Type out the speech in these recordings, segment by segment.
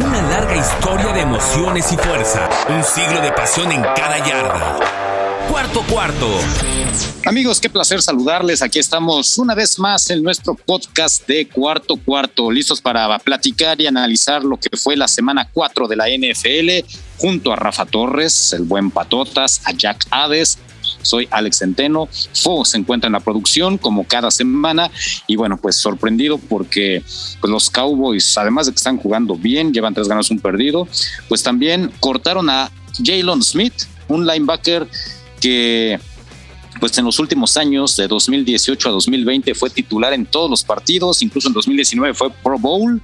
Una larga historia de emociones y fuerza. Un siglo de pasión en cada yarda. Cuarto cuarto. Amigos, qué placer saludarles. Aquí estamos una vez más en nuestro podcast de Cuarto Cuarto, listos para platicar y analizar lo que fue la semana 4 de la NFL, junto a Rafa Torres, el buen Patotas, a Jack Hades, soy Alex Centeno. Fo se encuentra en la producción como cada semana y bueno, pues sorprendido porque pues, los Cowboys, además de que están jugando bien, llevan tres ganas, un perdido, pues también cortaron a Jalen Smith, un linebacker que pues en los últimos años, de 2018 a 2020, fue titular en todos los partidos, incluso en 2019 fue Pro Bowl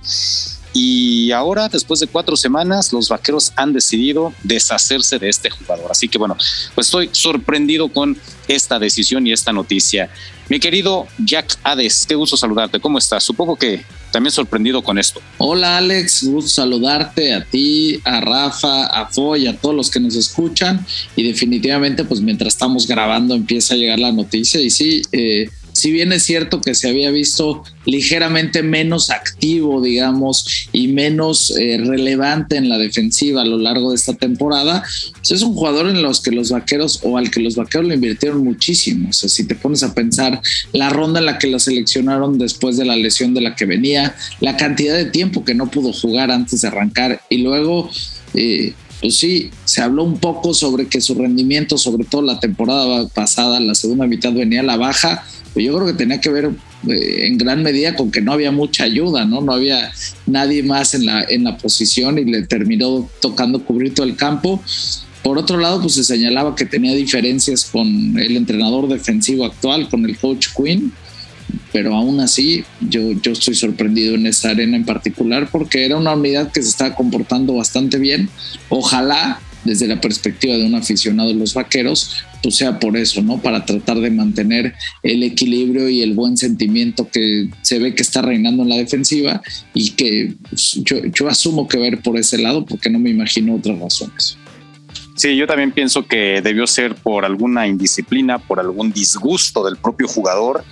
y ahora, después de cuatro semanas, los vaqueros han decidido deshacerse de este jugador. Así que bueno, pues estoy sorprendido con esta decisión y esta noticia. Mi querido Jack Hades, qué gusto saludarte. ¿Cómo estás? Supongo que también sorprendido con esto. Hola Alex, gusto saludarte a ti, a Rafa, a Foy, a todos los que nos escuchan. Y definitivamente, pues mientras estamos grabando empieza a llegar la noticia. Y sí, eh, si bien es cierto que se había visto ligeramente menos activo, digamos, y menos eh, relevante en la defensiva a lo largo de esta temporada, pues es un jugador en los que los vaqueros o al que los vaqueros le invirtieron muchísimo. O sea, si te pones a pensar la ronda en la que lo seleccionaron después de la lesión de la que venía, la cantidad de tiempo que no pudo jugar antes de arrancar y luego... Eh, pues sí, se habló un poco sobre que su rendimiento, sobre todo la temporada pasada, la segunda mitad venía a la baja, pues yo creo que tenía que ver eh, en gran medida con que no había mucha ayuda, ¿no? No había nadie más en la, en la posición y le terminó tocando cubrir todo el campo. Por otro lado, pues se señalaba que tenía diferencias con el entrenador defensivo actual, con el coach Quinn, pero aún así yo, yo estoy sorprendido en esa arena en particular porque era una unidad que se estaba comportando bastante bien. Ojalá desde la perspectiva de un aficionado de los vaqueros, pues sea por eso, ¿no? Para tratar de mantener el equilibrio y el buen sentimiento que se ve que está reinando en la defensiva y que pues, yo, yo asumo que ver por ese lado porque no me imagino otras razones. Sí, yo también pienso que debió ser por alguna indisciplina, por algún disgusto del propio jugador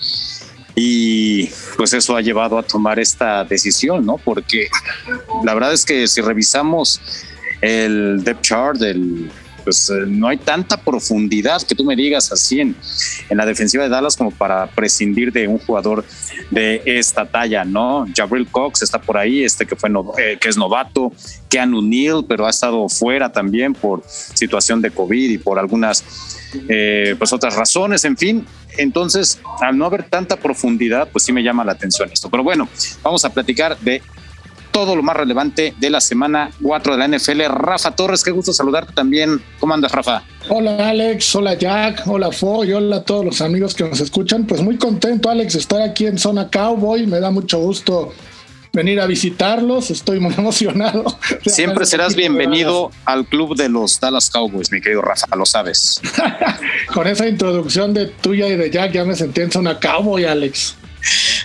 y pues eso ha llevado a tomar esta decisión, ¿no? Porque la verdad es que si revisamos el depth chart, del pues eh, no hay tanta profundidad que tú me digas así en, en, la defensiva de Dallas como para prescindir de un jugador de esta talla, ¿no? Jabril Cox está por ahí, este que fue eh, que es novato, Keanu Neal, pero ha estado fuera también por situación de COVID y por algunas eh, pues otras razones, en fin. Entonces, al no haber tanta profundidad, pues sí me llama la atención esto. Pero bueno, vamos a platicar de todo lo más relevante de la semana 4 de la NFL. Rafa Torres, qué gusto saludarte también. ¿Cómo andas, Rafa? Hola, Alex. Hola, Jack. Hola, Fo. Y hola a todos los amigos que nos escuchan. Pues muy contento, Alex, de estar aquí en Zona Cowboy. Me da mucho gusto venir a visitarlos. Estoy muy emocionado. Siempre serás bienvenido al club de los Dallas Cowboys, mi querido Rafa, lo sabes. Con esa introducción de tuya y de Jack ya me sentí en Zona Cowboy, Alex.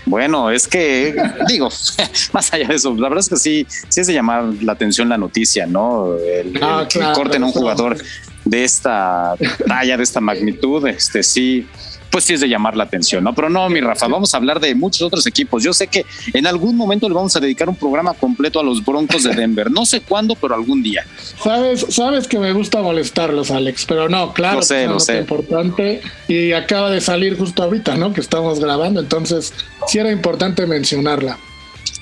Bueno, es que, digo, más allá de eso, la verdad es que sí, sí es de llamar la atención la noticia, ¿no? El, ah, corten a un jugador de esta talla, de esta magnitud, este sí, pues sí es de llamar la atención, ¿no? Pero no, mi Rafa, vamos a hablar de muchos otros equipos. Yo sé que en algún momento le vamos a dedicar un programa completo a los Broncos de Denver. No sé cuándo, pero algún día. Sabes, sabes que me gusta molestarlos, Alex, pero no, claro, sé, es sé. importante y acaba de salir justo ahorita, ¿no? Que estamos grabando, entonces sí era importante mencionarla.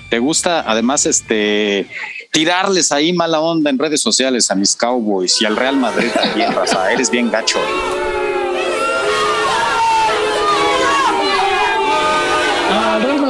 ¿Te gusta además este tirarles ahí mala onda en redes sociales a mis Cowboys y al Real Madrid también, Rafa? Eres bien gacho.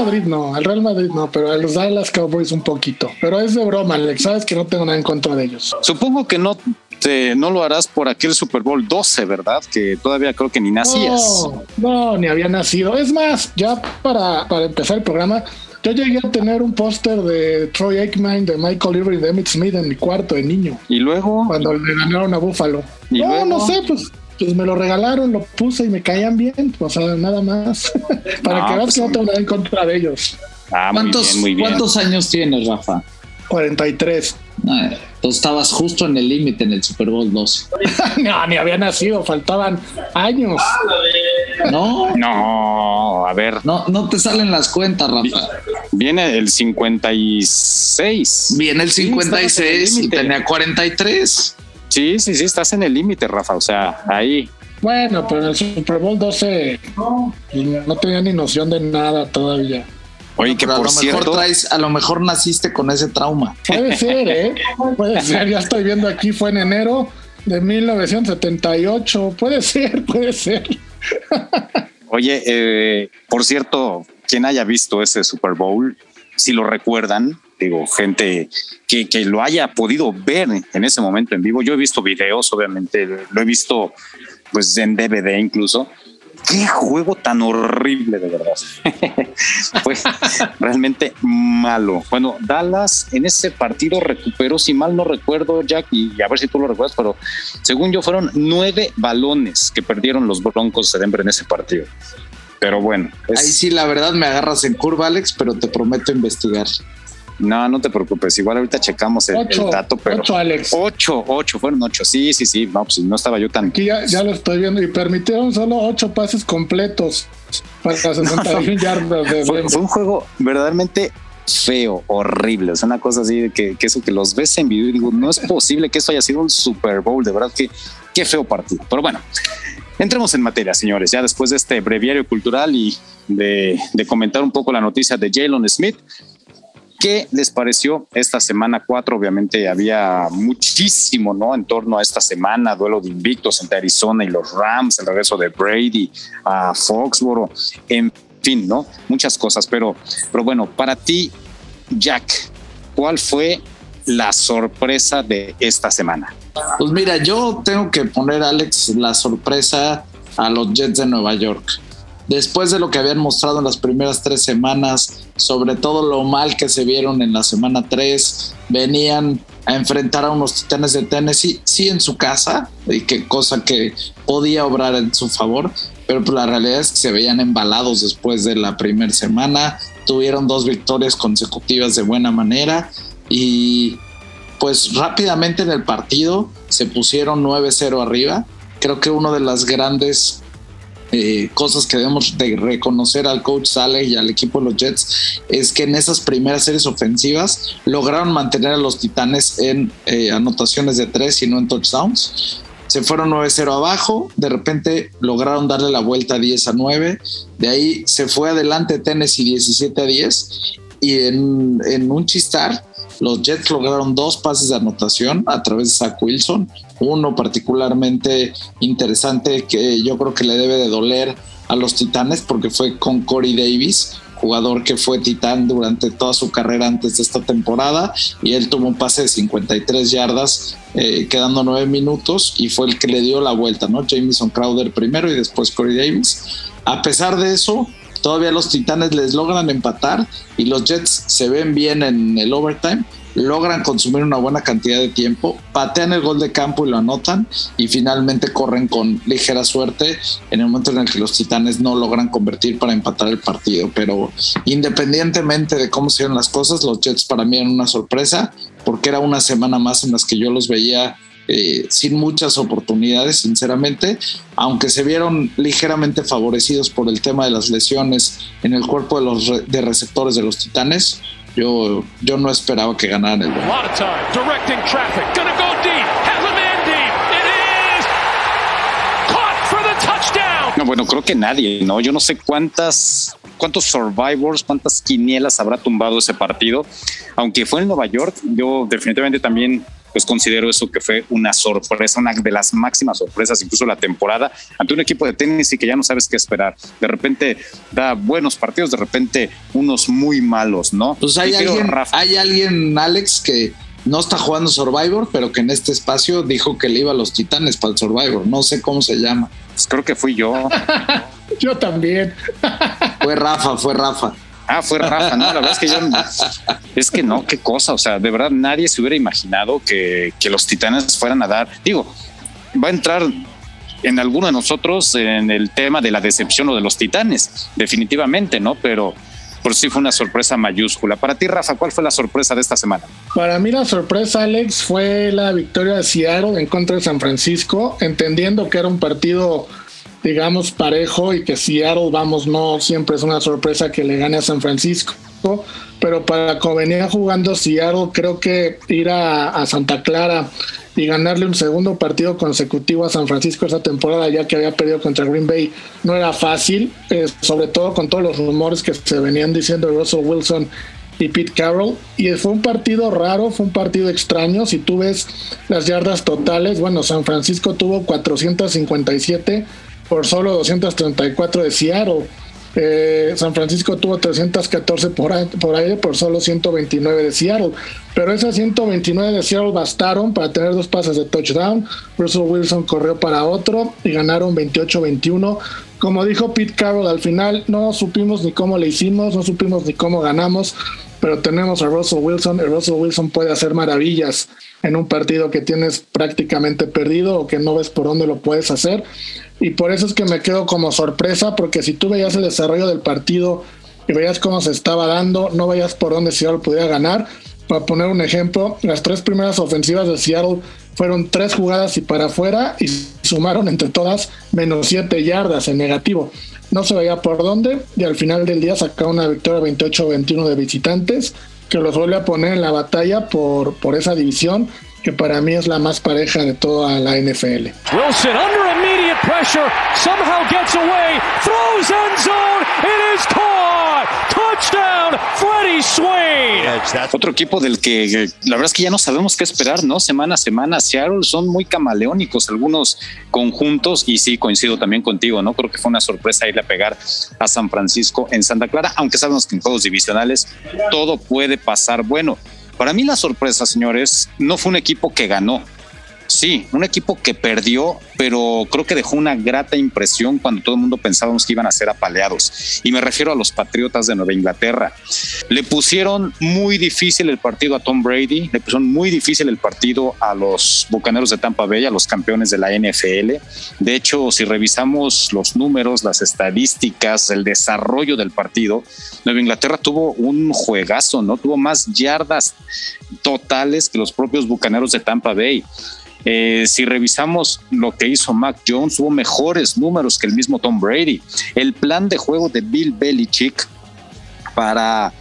Madrid no, al Real Madrid no, pero a los Dallas Cowboys un poquito. Pero es de broma, Alex, sabes que no tengo nada en contra de ellos. Supongo que no te, no lo harás por aquel Super Bowl 12, ¿verdad? Que todavía creo que ni nacías. No, no ni había nacido. Es más, ya para, para empezar el programa, yo llegué a tener un póster de Troy Aikman, de Michael Irving y de Emmett Smith en mi cuarto de niño. ¿Y luego? Cuando le ganaron a Buffalo. no, no sé, pues pues me lo regalaron, lo puse y me caían bien, o sea, nada más. Para que veas pues que no tengo nada en contra de ellos. Ah, ¿Cuántos, ¿Cuántos años tienes, Rafa? 43. Ah, entonces estabas justo en el límite en el Super Bowl 2. no, ni había nacido, faltaban años. No. No, a ver. No, no te salen las cuentas, Rafa. Viene el 56. Viene el 56 y tenía 43. Sí, sí, sí, estás en el límite, Rafa. O sea, ahí. Bueno, pero en el Super Bowl 12 no tenía ni noción de nada todavía. Oye, que por a lo cierto, mejor traes, a lo mejor naciste con ese trauma. Puede ser, ¿eh? Puede ser. Ya estoy viendo aquí, fue en enero de 1978. Puede ser, puede ser. Oye, eh, por cierto, quien haya visto ese Super Bowl, si lo recuerdan, digo, gente que, que, lo haya podido ver en ese momento en vivo. Yo he visto videos, obviamente, lo he visto pues en DVD incluso. Qué juego tan horrible, de verdad. Fue realmente malo. Bueno, Dallas en ese partido recuperó, si mal no recuerdo, Jack, y a ver si tú lo recuerdas, pero según yo fueron nueve balones que perdieron los Broncos de Denver en ese partido. Pero bueno. Es... Ahí sí, la verdad me agarras en curva, Alex, pero te prometo investigar. No, no te preocupes. Igual ahorita checamos el, ocho, el dato, pero. Ocho, Alex. Ocho, ocho, fueron ocho. Sí, sí, sí. No, pues no estaba yo tan. Aquí ya, ya lo estoy viendo y permitieron solo ocho pases completos para 61 no, yardas. De fue, fue, un juego verdaderamente feo, horrible. Es una cosa así de que, que, eso que los ves en video y digo, no es posible que esto haya sido un Super Bowl. De verdad que qué feo partido. Pero bueno. Entremos en materia, señores, ya después de este breviario cultural y de, de comentar un poco la noticia de Jalen Smith, ¿Qué les pareció esta semana 4? Obviamente había muchísimo, ¿no? En torno a esta semana, duelo de invictos entre Arizona y los Rams, el regreso de Brady a Foxboro, en fin, ¿no? Muchas cosas, pero, pero bueno, para ti, Jack, ¿cuál fue la sorpresa de esta semana? Pues mira, yo tengo que poner, Alex, la sorpresa a los Jets de Nueva York después de lo que habían mostrado en las primeras tres semanas, sobre todo lo mal que se vieron en la semana 3, venían a enfrentar a unos titanes de Tennessee, sí en su casa, y qué cosa que podía obrar en su favor, pero pues la realidad es que se veían embalados después de la primera semana, tuvieron dos victorias consecutivas de buena manera y pues rápidamente en el partido se pusieron 9-0 arriba. Creo que uno de las grandes eh, cosas que debemos de reconocer al coach Sale y al equipo de los Jets es que en esas primeras series ofensivas lograron mantener a los Titanes en eh, anotaciones de tres y no en touchdowns. Se fueron 9-0 abajo, de repente lograron darle la vuelta 10 a 9, de ahí se fue adelante Tennessee 17 a 10 y en, en un chistar los Jets lograron dos pases de anotación a través de Zach Wilson, uno particularmente interesante que yo creo que le debe de doler a los Titanes porque fue con Corey Davis, jugador que fue titán durante toda su carrera antes de esta temporada y él tuvo un pase de 53 yardas eh, quedando nueve minutos y fue el que le dio la vuelta, ¿no? Jameson Crowder primero y después Corey Davis. A pesar de eso, todavía los Titanes les logran empatar y los Jets se ven bien en el overtime logran consumir una buena cantidad de tiempo, patean el gol de campo y lo anotan y finalmente corren con ligera suerte en el momento en el que los Titanes no logran convertir para empatar el partido. Pero independientemente de cómo se dieron las cosas, los Jets para mí eran una sorpresa porque era una semana más en las que yo los veía eh, sin muchas oportunidades, sinceramente, aunque se vieron ligeramente favorecidos por el tema de las lesiones en el cuerpo de los re de receptores de los Titanes. Yo, yo no esperaba que ganaran el No, bueno, creo que nadie, ¿no? Yo no sé cuántas, cuántos survivors, cuántas quinielas habrá tumbado ese partido. Aunque fue en Nueva York, yo definitivamente también pues considero eso que fue una sorpresa, una de las máximas sorpresas, incluso la temporada, ante un equipo de tenis y que ya no sabes qué esperar. De repente da buenos partidos, de repente unos muy malos, ¿no? Pues hay, alguien, hay alguien, Alex, que no está jugando Survivor, pero que en este espacio dijo que le iba a los titanes para el Survivor. No sé cómo se llama. Pues creo que fui yo. yo también. fue Rafa, fue Rafa. Ah, fue Rafa, no, la verdad es que yo es que no, qué cosa, o sea, de verdad nadie se hubiera imaginado que, que los titanes fueran a dar, digo, va a entrar en alguno de nosotros en el tema de la decepción o de los titanes, definitivamente, ¿no? Pero por sí fue una sorpresa mayúscula. Para ti, Rafa, ¿cuál fue la sorpresa de esta semana? Para mí la sorpresa, Alex, fue la victoria de Seattle en contra de San Francisco, entendiendo que era un partido digamos, parejo y que Seattle, vamos, no siempre es una sorpresa que le gane a San Francisco. Pero para como venía jugando Seattle, creo que ir a, Santa Clara y ganarle un segundo partido consecutivo a San Francisco esa temporada, ya que había perdido contra Green Bay, no era fácil, eh, sobre todo con todos los rumores que se venían diciendo de Russell Wilson y Pete Carroll. Y fue un partido raro, fue un partido extraño. Si tú ves las yardas totales, bueno, San Francisco tuvo 457 por solo 234 de Seattle. Eh, San Francisco tuvo 314 por, por aire por solo 129 de Seattle. Pero esas 129 de Seattle bastaron para tener dos pases de touchdown. Russell Wilson corrió para otro y ganaron 28-21. Como dijo Pete Carroll al final, no supimos ni cómo le hicimos, no supimos ni cómo ganamos, pero tenemos a Russell Wilson y Russell Wilson puede hacer maravillas en un partido que tienes prácticamente perdido o que no ves por dónde lo puedes hacer. Y por eso es que me quedo como sorpresa, porque si tú veías el desarrollo del partido y veías cómo se estaba dando, no veías por dónde Seattle pudiera ganar. Para poner un ejemplo, las tres primeras ofensivas de Seattle fueron tres jugadas y para afuera y sumaron entre todas menos siete yardas en negativo. No se veía por dónde y al final del día sacaron una victoria 28-21 de visitantes que los vuelve a poner en la batalla por, por esa división que para mí es la más pareja de toda la NFL. Wilson under immediate pressure, somehow gets away, throws end zone, it is caught. Touchdown, Freddie Swain. Otro equipo del que la verdad es que ya no sabemos qué esperar, ¿no? Semana a semana, Seattle son muy camaleónicos algunos conjuntos y sí, coincido también contigo, ¿no? Creo que fue una sorpresa irle a pegar a San Francisco en Santa Clara, aunque sabemos que en juegos divisionales todo puede pasar. Bueno, para mí la sorpresa, señores, no fue un equipo que ganó. Sí, un equipo que perdió, pero creo que dejó una grata impresión cuando todo el mundo pensábamos que iban a ser apaleados. Y me refiero a los Patriotas de Nueva Inglaterra. Le pusieron muy difícil el partido a Tom Brady, le pusieron muy difícil el partido a los Bucaneros de Tampa Bay, a los campeones de la NFL. De hecho, si revisamos los números, las estadísticas, el desarrollo del partido, Nueva Inglaterra tuvo un juegazo, ¿no? Tuvo más yardas totales que los propios Bucaneros de Tampa Bay. Eh, si revisamos lo que hizo Mac Jones, hubo mejores números que el mismo Tom Brady. El plan de juego de Bill Belichick para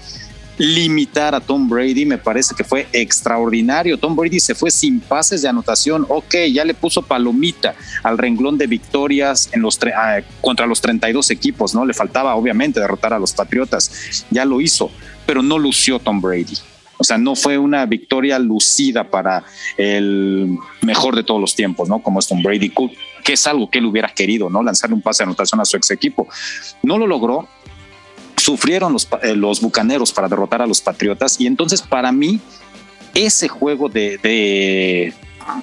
limitar a Tom Brady me parece que fue extraordinario. Tom Brady se fue sin pases de anotación. Ok, ya le puso palomita al renglón de victorias en los ah, contra los 32 equipos, ¿no? Le faltaba obviamente derrotar a los Patriotas. Ya lo hizo, pero no lució Tom Brady. O sea, no fue una victoria lucida para el mejor de todos los tiempos, ¿no? Como es Tom Brady, que es algo que él hubiera querido, ¿no? Lanzarle un pase de anotación a su ex equipo. No lo logró. Sufrieron los, eh, los bucaneros para derrotar a los patriotas. Y entonces, para mí, ese juego de,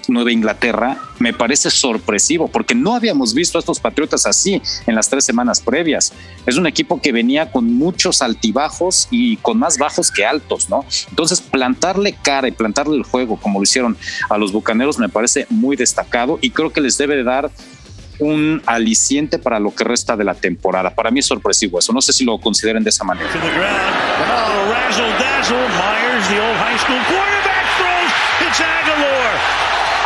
Nueva Inglaterra me parece sorpresivo porque no habíamos visto a estos Patriotas así en las tres semanas previas. Es un equipo que venía con muchos altibajos y con más bajos que altos, ¿no? Entonces plantarle cara y plantarle el juego como lo hicieron a los Bucaneros me parece muy destacado y creo que les debe de dar un aliciente para lo que resta de la temporada. Para mí es sorpresivo eso. No sé si lo consideren de esa manera.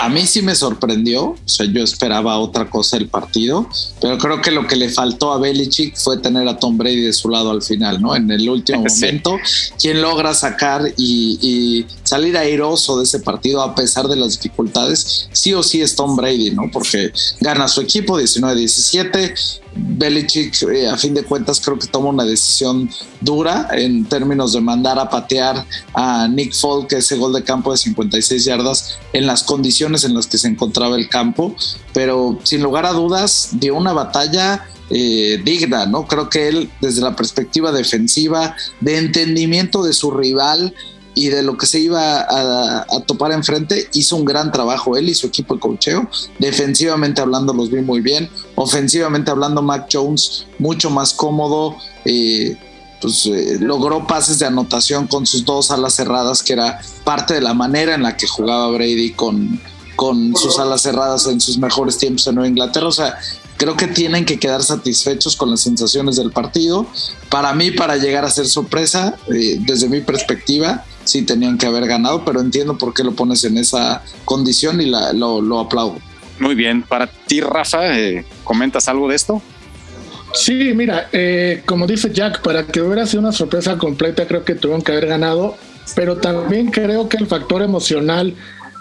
A mí sí me sorprendió, o sea, yo esperaba otra cosa del partido, pero creo que lo que le faltó a Belichick fue tener a Tom Brady de su lado al final, ¿no? En el último momento, quien logra sacar y, salir airoso de ese partido a pesar de las dificultades, sí o sí es Tom Brady, ¿no? Porque gana su equipo 19-17, Belichick, eh, a fin de cuentas, creo que toma una decisión dura en términos de mandar a patear a Nick Folk ese gol de campo de 56 yardas en las condiciones en las que se encontraba el campo, pero sin lugar a dudas dio una batalla eh, digna, ¿no? Creo que él, desde la perspectiva defensiva, de entendimiento de su rival, y de lo que se iba a, topar enfrente, hizo un gran trabajo él y su equipo de cocheo. Defensivamente hablando los vi muy bien. Ofensivamente hablando, Mac Jones mucho más cómodo. Eh, pues eh, logró pases de anotación con sus dos alas cerradas, que era parte de la manera en la que jugaba Brady con, con sus alas cerradas en sus mejores tiempos en Nueva Inglaterra. O sea, creo que tienen que quedar satisfechos con las sensaciones del partido. Para mí, para llegar a ser sorpresa, eh, desde mi perspectiva, sí tenían que haber ganado, pero entiendo por qué lo pones en esa condición y lo, aplaudo. Muy bien, para ti, Rafa, eh, ¿comentas algo de esto? Sí, mira, eh, como dice Jack, para que hubiera sido una sorpresa completa, creo que tuvieron que haber ganado, pero también creo que el factor emocional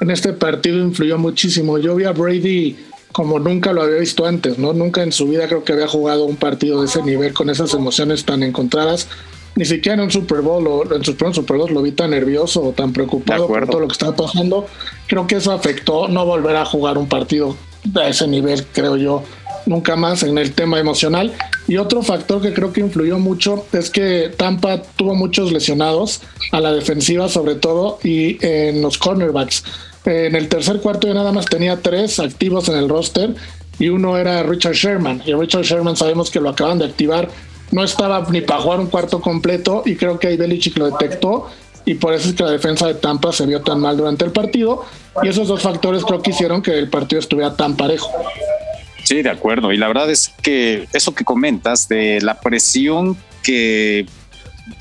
en este partido influyó muchísimo. Yo vi a Brady como nunca lo había visto antes, ¿no? Nunca en su vida creo que había jugado un partido de ese nivel con esas emociones tan encontradas. Ni siquiera en un Super Bowl o en sus primeros Super Bowl lo vi tan nervioso o tan preocupado por todo lo que estaba pasando. Creo que eso afectó no volver a jugar un partido a ese nivel, creo yo, nunca más en el tema emocional. Y otro factor que creo que influyó mucho es que Tampa tuvo muchos lesionados a la defensiva sobre todo y en los cornerbacks. En el tercer cuarto ya nada más tenía tres activos en el roster y uno era Richard Sherman. Y Richard Sherman sabemos que lo acaban de activar. No estaba ni para jugar un cuarto completo y creo que ahí Belichick lo detectó y por eso es que la defensa de Tampa se vio tan mal durante el partido y esos dos factores creo que hicieron que el partido estuviera tan parejo. Sí, de acuerdo. Y la verdad es que eso que comentas de la presión que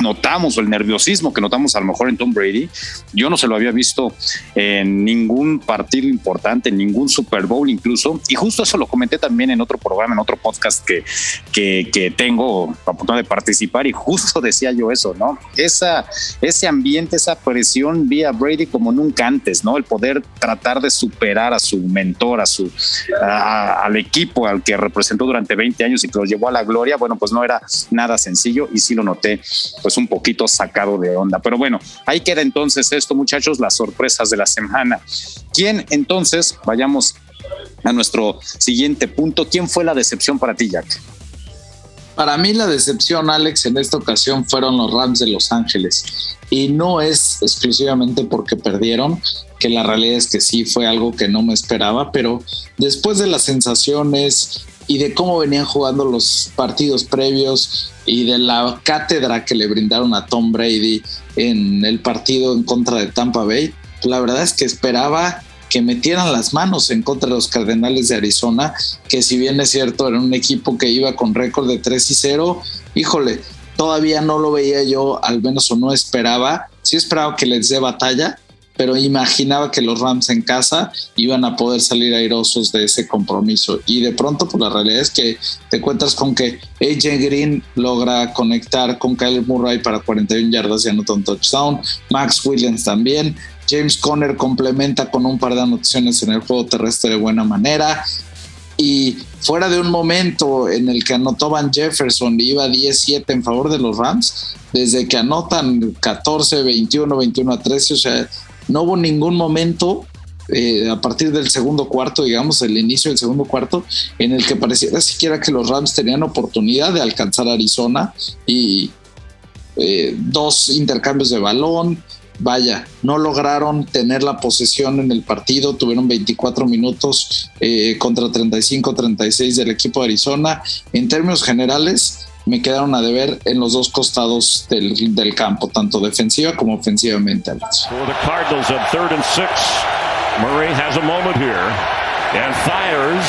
notamos o el nerviosismo que notamos a lo mejor en Tom Brady, yo no se lo había visto en ningún partido importante, en ningún Super Bowl incluso, y justo eso lo comenté también en otro programa, en otro podcast que, que, que tengo la oportunidad de participar y justo decía yo eso, ¿no? Esa, ese ambiente, esa presión vía Brady como nunca antes, ¿no? El poder tratar de superar a su mentor, a su, al equipo al que representó durante 20 años y que lo llevó a la gloria, bueno, pues no era nada sencillo y sí lo noté pues un poquito sacado de onda. Pero bueno, ahí queda entonces esto, muchachos, las sorpresas de la semana. ¿Quién entonces, vayamos a nuestro siguiente punto, quién fue la decepción para ti, Jack? Para mí la decepción, Alex, en esta ocasión fueron los Rams de Los Ángeles. Y no es exclusivamente porque perdieron, que la realidad es que sí fue algo que no me esperaba, pero después de las sensaciones y de cómo venían jugando los partidos previos y de la cátedra que le brindaron a Tom Brady en el partido en contra de Tampa Bay, la verdad es que esperaba que metieran las manos en contra de los Cardenales de Arizona, que si bien es cierto era un equipo que iba con récord de 3 y 0, híjole, todavía no lo veía yo, al menos o no esperaba, sí esperaba que les dé batalla, pero imaginaba que los Rams en casa iban a poder salir airosos de ese compromiso. Y de pronto, pues la realidad es que te cuentas con que AJ Green logra conectar con Kyle Murray para 41 yardas y anota un touchdown, Max Williams también, James Conner complementa con un par de anotaciones en el juego terrestre de buena manera. Y fuera de un momento en el que anotó Van Jefferson y iba 10-7 en favor de los Rams, desde que anotan 14, 21, 21 a 13, o sea, no hubo ningún momento eh, a partir del segundo cuarto, digamos, el inicio del segundo cuarto, en el que pareciera siquiera que los Rams tenían oportunidad de alcanzar Arizona y eh, dos intercambios de balón. Vaya, no lograron tener la posesión en el partido, tuvieron 24 minutos eh, contra 35-36 del equipo de Arizona. En términos generales, me quedaron a deber en los dos costados del, del campo, tanto defensiva como ofensivamente. Alex. Murray has a moment here and fires.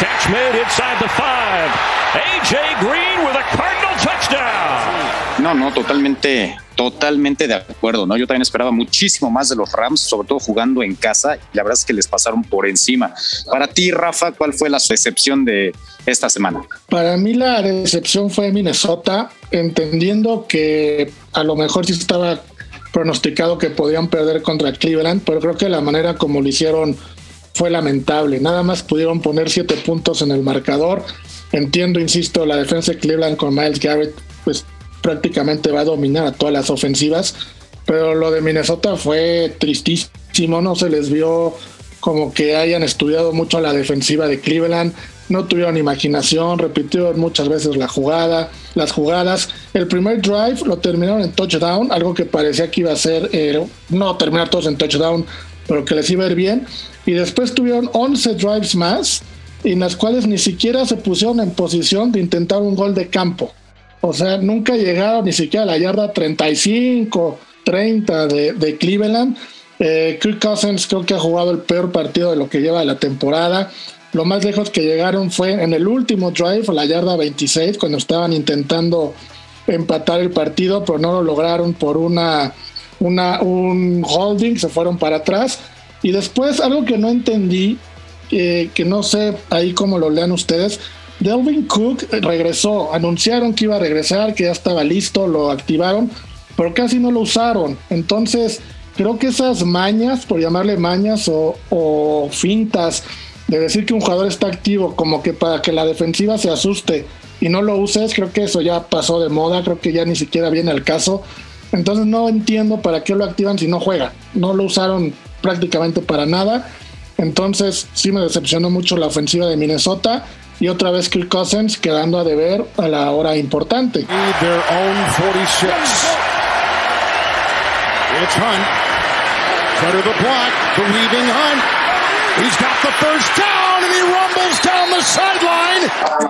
Catch made inside the five. AJ Green with a Cardinal touchdown. No, no, totalmente Totalmente de acuerdo, ¿no? Yo también esperaba muchísimo más de los Rams, sobre todo jugando en casa, y la verdad es que les pasaron por encima. Para ti, Rafa, ¿cuál fue la decepción de esta semana? Para mí la decepción fue Minnesota, entendiendo que a lo mejor sí estaba pronosticado que podían perder contra Cleveland, pero creo que la manera como lo hicieron fue lamentable. Nada más pudieron poner siete puntos en el marcador. Entiendo, insisto, la defensa de Cleveland con Miles Garrett, pues prácticamente va a dominar a todas las ofensivas, pero lo de Minnesota fue tristísimo, no se les vio como que hayan estudiado mucho la defensiva de Cleveland, no tuvieron imaginación, repitieron muchas veces la jugada, las jugadas. El primer drive lo terminaron en touchdown, algo que parecía que iba a ser, eh, no terminar todos en touchdown, pero que les iba a ir bien. Y después tuvieron 11 drives más, en las cuales ni siquiera se pusieron en posición de intentar un gol de campo. O sea, nunca llegaron ni siquiera a la yarda 35, 30 de, Cleveland. Eh, Kirk Cousins creo que ha jugado el peor partido de lo que lleva de la temporada. Lo más lejos que llegaron fue en el último drive, la yarda 26, cuando estaban intentando empatar el partido, pero no lo lograron por una, una un holding, se fueron para atrás. Y después algo que no entendí, eh, que no sé ahí cómo lo lean ustedes, Delvin Cook regresó, anunciaron que iba a regresar, que ya estaba listo, lo activaron, pero casi no lo usaron. Entonces, creo que esas mañas, por llamarle mañas o, fintas, de decir que un jugador está activo como que para que la defensiva se asuste y no lo uses, creo que eso ya pasó de moda, creo que ya ni siquiera viene al caso. Entonces no entiendo para qué lo activan si no juega. No lo usaron prácticamente para nada. Entonces sí me decepcionó mucho la ofensiva de Minnesota y otra vez Kirk Cousins quedando a deber a la hora importante. It's Hunt. Better the block, the weaving Hunt. He's got the first down and he rumbles down the sideline.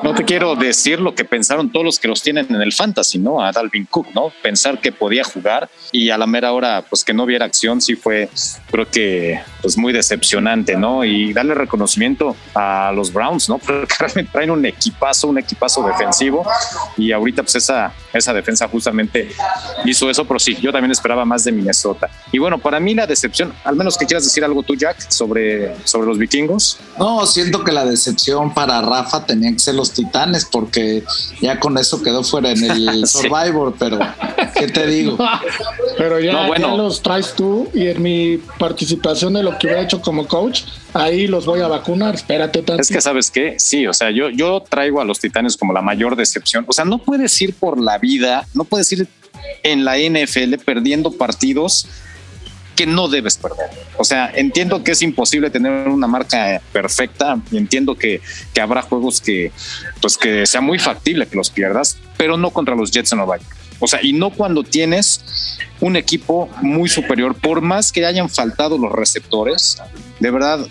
No te quiero decir lo que pensaron todos los que los tienen en el fantasy, ¿no? A Dalvin Cook, ¿no? Pensar que podía jugar y a la mera hora, pues que no viera acción, sí fue, creo que, pues muy decepcionante, ¿no? Y darle reconocimiento a los Browns, ¿no? Porque realmente traen un equipazo, un equipazo defensivo y ahorita, pues esa, esa defensa justamente hizo eso, pero sí, yo también esperaba más de Minnesota. Y bueno, para mí la decepción, al menos que quieras decir algo tú, Jack, sobre sobre los vikingos? No, siento que la decepción para Rafa tenía que ser los titanes, porque ya con eso quedó fuera en el Survivor, pero ¿qué te digo? pero ya, los traes tú y en mi participación de lo que hubiera hecho como coach, ahí los voy a vacunar, espérate tanto. Es que sabes qué, sí, o sea, yo, yo traigo a los titanes como la mayor decepción. O sea, no puedes ir por la vida, no puedes ir en la NFL perdiendo partidos que no debes perder. O sea, entiendo que es imposible tener una marca perfecta entiendo que, que, habrá juegos que, pues que sea muy factible que los pierdas, pero no contra los Jets en Nueva. O sea, y no cuando tienes un equipo muy superior, por más que hayan faltado los receptores, de verdad,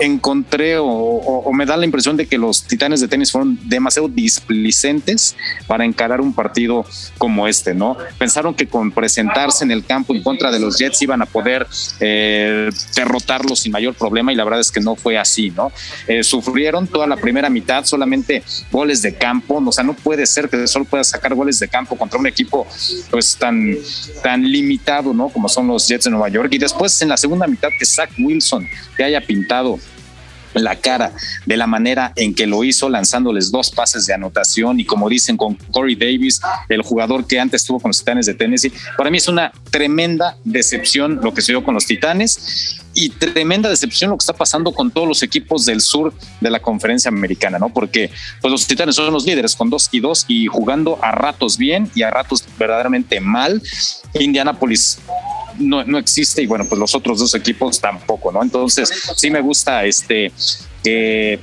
encontré o, me da la impresión de que los titanes de tenis fueron demasiado displicentes para encarar un partido como este, ¿no? Pensaron que con presentarse en el campo en contra de los Jets iban a poder eh, derrotarlos sin mayor problema y la verdad es que no fue así, ¿no? Eh, sufrieron toda la primera mitad, solamente goles de campo, o sea, no puede ser que solo puedas sacar goles de campo contra un equipo pues tan, tan limitado, ¿no? Como son los Jets de Nueva York y después en la segunda mitad que Zach Wilson te haya pintado la cara de la manera en que lo hizo, lanzándoles dos pases de anotación y como dicen con Corey Davis, el jugador que antes estuvo con los Titanes de Tennessee. Para mí es una tremenda decepción lo que se dio con los Titanes y tremenda decepción lo que está pasando con todos los equipos del sur de la conferencia americana, ¿no? Porque pues los Titanes son los líderes con dos y dos y jugando a ratos bien y a ratos verdaderamente mal. Indianapolis no, no existe y bueno, pues los otros dos equipos tampoco, ¿no? Entonces, sí me gusta este que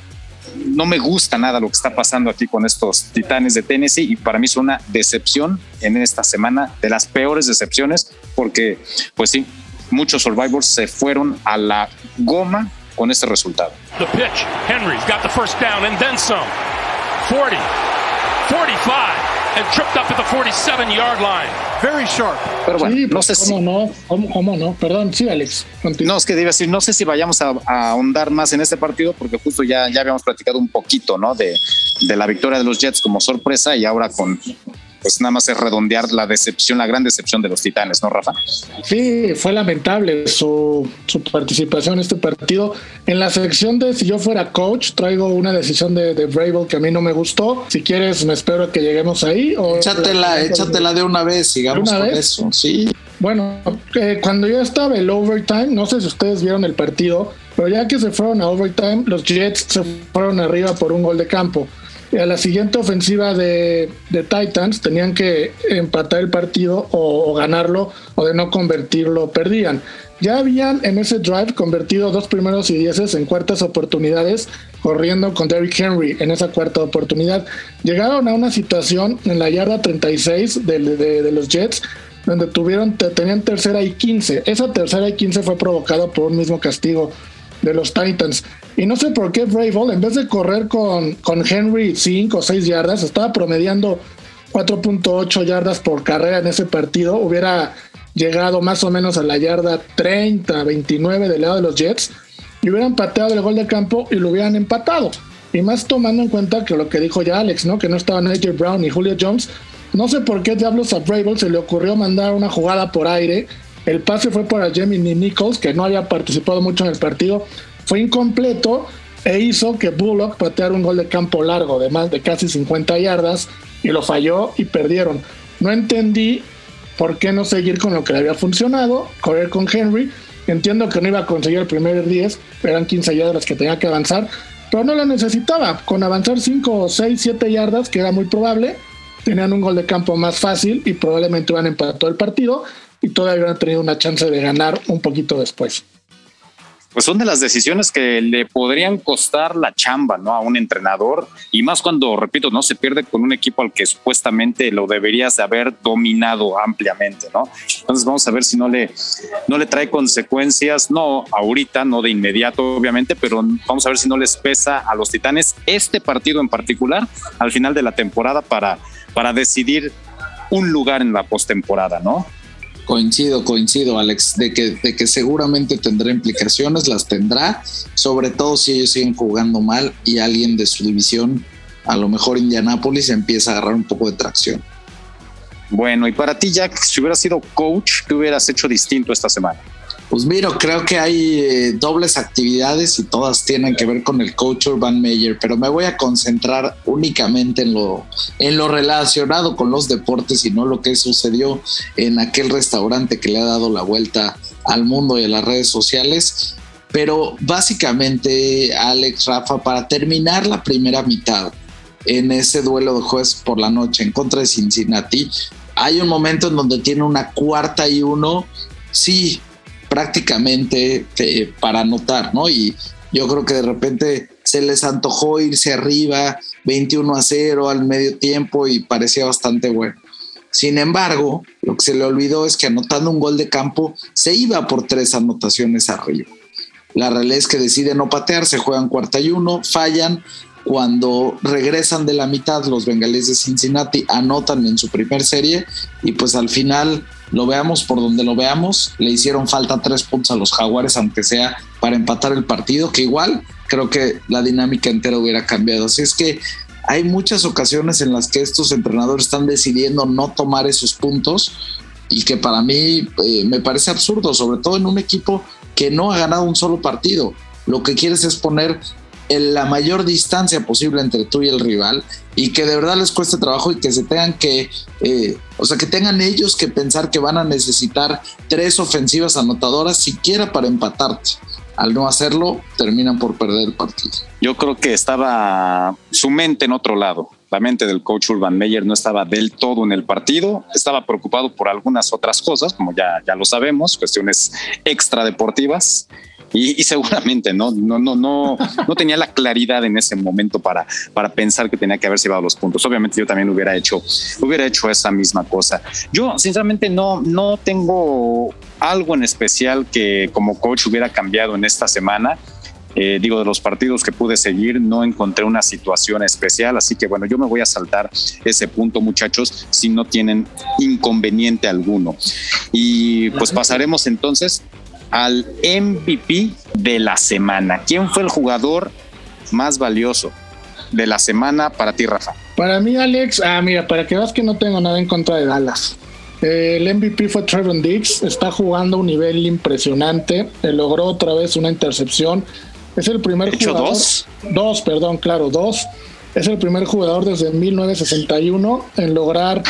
no me gusta nada lo que está pasando aquí con estos titanes de Tennessee y para mí es una decepción en esta semana, de las peores decepciones, porque pues sí, muchos survivors se fueron a la goma con este resultado. The pitch, Henry's got the first down and then some. 40, 45 and tripped up at the 47 yard line. Very sharp. Pero bueno, no sé ¿cómo no? ¿Cómo, no? Perdón, sí, Alex. No, es que iba decir, no sé si vayamos a, ahondar más en este partido porque justo ya, ya habíamos platicado un poquito, ¿no? De, de la victoria de los Jets como sorpresa y ahora con pues nada más es redondear la decepción, la gran decepción de los Titanes, ¿no, Rafa? Sí, fue lamentable su, su participación en este partido. En la sección de si yo fuera coach, traigo una decisión de, de Brable que a mí no me gustó. Si quieres, me espero a que lleguemos ahí. O échatela, échatela de una vez, sigamos con eso, sí. Bueno, eh, cuando ya estaba el overtime, no sé si ustedes vieron el partido, pero ya que se fueron a overtime, los Jets se fueron arriba por un gol de campo a la siguiente ofensiva de, Titans tenían que empatar el partido o, ganarlo o de no convertirlo perdían. Ya habían en ese drive convertido dos primeros y dieces en cuartas oportunidades corriendo con Derrick Henry en esa cuarta oportunidad. Llegaron a una situación en la yarda 36 de, de los Jets donde tuvieron, tenían tercera y 15. Esa tercera y 15 fue provocada por un mismo castigo de los Titans. Y no sé por qué Vrabel, en vez de correr con, con Henry 5 o 6 yardas, estaba promediando 4.8 yardas por carrera en ese partido. Hubiera llegado más o menos a la yarda 30, 29 del lado de los Jets y hubieran pateado el gol de campo y lo hubieran empatado. Y más tomando en cuenta que lo que dijo ya Alex, ¿no? Que no estaban AJ Brown ni Julio Jones. No sé por qué diablos a Vrabel se le ocurrió mandar una jugada por aire el pase fue para Jamie Nichols, que no había participado mucho en el partido. Fue incompleto e hizo que Bullock pateara un gol de campo largo de más de casi 50 yardas y lo falló y perdieron. No entendí por qué no seguir con lo que le había funcionado, correr con Henry. Entiendo que no iba a conseguir el primer 10, eran 15 yardas que tenía que avanzar, pero no lo necesitaba. Con avanzar 5, 6, 7 yardas, que era muy probable, tenían un gol de campo más fácil y probablemente hubieran empatado el partido y todavía hubieran tenido una chance de ganar un poquito después pues son de las decisiones que le podrían costar la chamba, ¿no? A un entrenador y más cuando, repito, no se pierde con un equipo al que supuestamente lo deberías de haber dominado ampliamente, ¿no? Entonces vamos a ver si no le, no le trae consecuencias, no ahorita, no de inmediato, obviamente, pero vamos a ver si no les pesa a los Titanes este partido en particular al final de la temporada para, para decidir un lugar en la postemporada, ¿no? Coincido, coincido, Alex, de que, de que seguramente tendrá implicaciones, las tendrá, sobre todo si ellos siguen jugando mal y alguien de su división, a lo mejor Indianápolis, empieza a agarrar un poco de tracción. Bueno, y para ti, Jack, si hubieras sido coach, ¿qué hubieras hecho distinto esta semana? Pues miro, creo que hay eh, dobles actividades y todas tienen que ver con el coach Urban Meyer, pero me voy a concentrar únicamente en lo, en lo relacionado con los deportes y no lo que sucedió en aquel restaurante que le ha dado la vuelta al mundo y a las redes sociales. Pero básicamente, Alex, Rafa, para terminar la primera mitad en ese duelo de jueves por la noche en contra de Cincinnati, hay un momento en donde tiene una cuarta y uno. Sí, prácticamente eh, para anotar, ¿no? Y yo creo que de repente se les antojó irse arriba 21 a 0 al medio tiempo y parecía bastante bueno. Sin embargo, lo que se le olvidó es que anotando un gol de campo se iba por tres anotaciones arriba. La realidad es que decide no patear, se juegan cuarta y uno, fallan. Cuando regresan de la mitad, los bengalíes de Cincinnati anotan en su primer serie y pues al final lo veamos por donde lo veamos, le hicieron falta tres puntos a los Jaguares, aunque sea para empatar el partido, que igual creo que la dinámica entera hubiera cambiado. Así es que hay muchas ocasiones en las que estos entrenadores están decidiendo no tomar esos puntos y que para mí eh, me parece absurdo, sobre todo en un equipo que no ha ganado un solo partido. Lo que quieres es poner en la mayor distancia posible entre tú y el rival y que de verdad les cueste trabajo y que se tengan que, eh, o sea, que tengan ellos que pensar que van a necesitar tres ofensivas anotadoras siquiera para empatarte. Al no hacerlo, terminan por perder el partido. Yo creo que estaba su mente en otro lado. La mente del coach Urban Meyer no estaba del todo en el partido, estaba preocupado por algunas otras cosas, como ya, ya lo sabemos, cuestiones extra deportivas y, seguramente no, no, no, no, no tenía la claridad en ese momento para, para pensar que tenía que haber llevado los puntos. Obviamente yo también hubiera hecho, hubiera hecho esa misma cosa. Yo sinceramente no, no tengo algo en especial que como coach hubiera cambiado en esta semana. Eh, digo, de los partidos que pude seguir, no encontré una situación especial, así que bueno, yo me voy a saltar ese punto, muchachos, si no tienen inconveniente alguno. Y pues pasaremos entonces al MVP de la semana. ¿Quién fue el jugador más valioso de la semana para ti, Rafa? Para mí, Alex, ah, mira, para que veas que no tengo nada en contra de Dallas. el MVP fue Trevor Diggs, está jugando a un nivel impresionante, logró otra vez una intercepción. Es el primer ¿Hecho jugador. dos? Dos, perdón, claro, dos. Es el primer jugador desde 1961 en lograr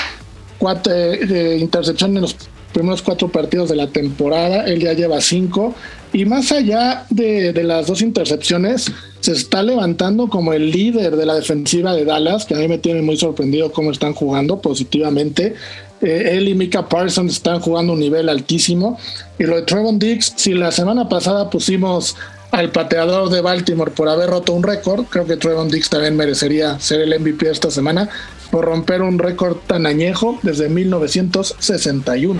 cuatro eh, intercepciones en los primeros cuatro partidos de la temporada, él ya lleva cinco. Y más allá de, las dos intercepciones, se está levantando como el líder de la defensiva de Dallas, que a mí me tiene muy sorprendido cómo están jugando positivamente. Eh, él y Mika Parsons están jugando un nivel altísimo. Y lo de Trevon Diggs, si la semana pasada pusimos al pateador de Baltimore por haber roto un récord, creo que Trevon Diggs también merecería ser el MVP esta semana por romper un récord tan añejo desde 1961.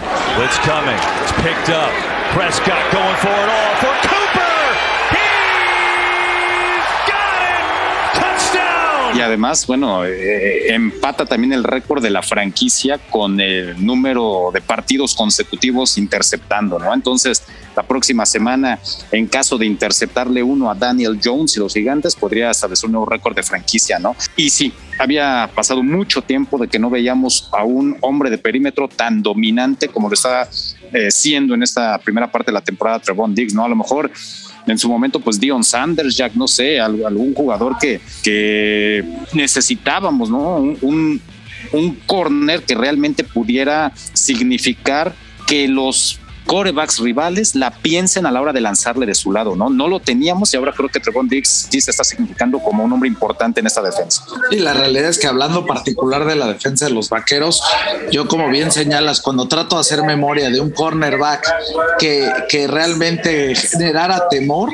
Y además, bueno, eh, empata también el récord de la franquicia con el número de partidos consecutivos interceptando, ¿no? Entonces, la próxima semana, en caso de interceptarle uno a Daniel Jones y los gigantes, podría establecer un nuevo récord de franquicia, ¿no? Y sí, había pasado mucho tiempo de que no veíamos a un hombre de perímetro tan dominante como lo está eh, siendo en esta primera parte de la temporada Trevon Diggs, ¿no? A lo mejor en su momento, pues Dion Sanders, Jack, no sé, algún jugador que, que necesitábamos, ¿no? Un, un corner que realmente pudiera significar que los corebacks rivales la piensen a la hora de lanzarle de su lado, ¿no? No lo teníamos y ahora creo que Trevon Diggs sí se está significando como un hombre importante en esta defensa. Y la realidad es que hablando particular de la defensa de los vaqueros, yo como bien señalas, cuando trato de hacer memoria de un cornerback que, que realmente generara temor,